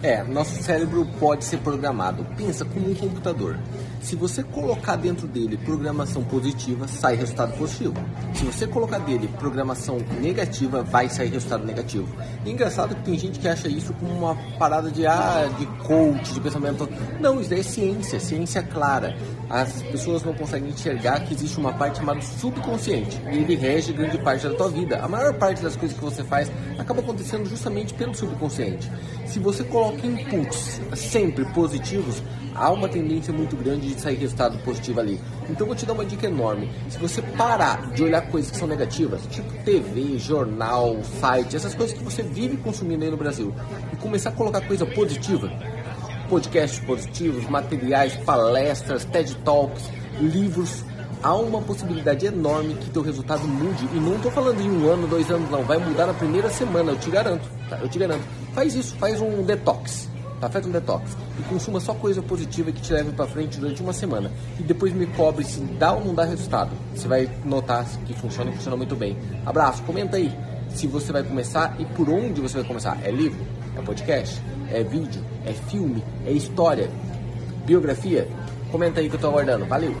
É, nosso cérebro pode ser programado. Pensa como um computador. Se você colocar dentro dele programação positiva, sai resultado positivo. Se você colocar dele programação negativa, vai sair resultado negativo. Engraçado que tem gente que acha isso como uma parada de ah, de coach, de pensamento. Não, isso é ciência, ciência clara. As pessoas não conseguem enxergar que existe uma parte chamada subconsciente e ele rege grande parte da tua vida. A maior parte das coisas que você faz acaba acontecendo justamente pelo subconsciente. Se você coloca inputs sempre positivos, há uma tendência muito grande de sair resultado positivo ali. Então vou te dar uma dica enorme. Se você parar de olhar coisas que são negativas, tipo TV, jornal, site, essas coisas que você vive consumindo aí no Brasil, e começar a colocar coisa positiva, podcasts positivos, materiais, palestras, TED Talks, livros, há uma possibilidade enorme que teu resultado mude. E não estou falando em um ano, dois anos, não. Vai mudar na primeira semana, eu te garanto. Tá? Eu te garanto. Faz isso, faz um detox. Tá? Faz um detox. E consuma só coisa positiva que te leve para frente durante uma semana. E depois me cobre se dá ou não dá resultado. Você vai notar que funciona e funciona muito bem. Abraço, comenta aí se você vai começar e por onde você vai começar. É livro? É podcast? É vídeo? É filme? É história? Biografia? Comenta aí que eu tô aguardando. Valeu!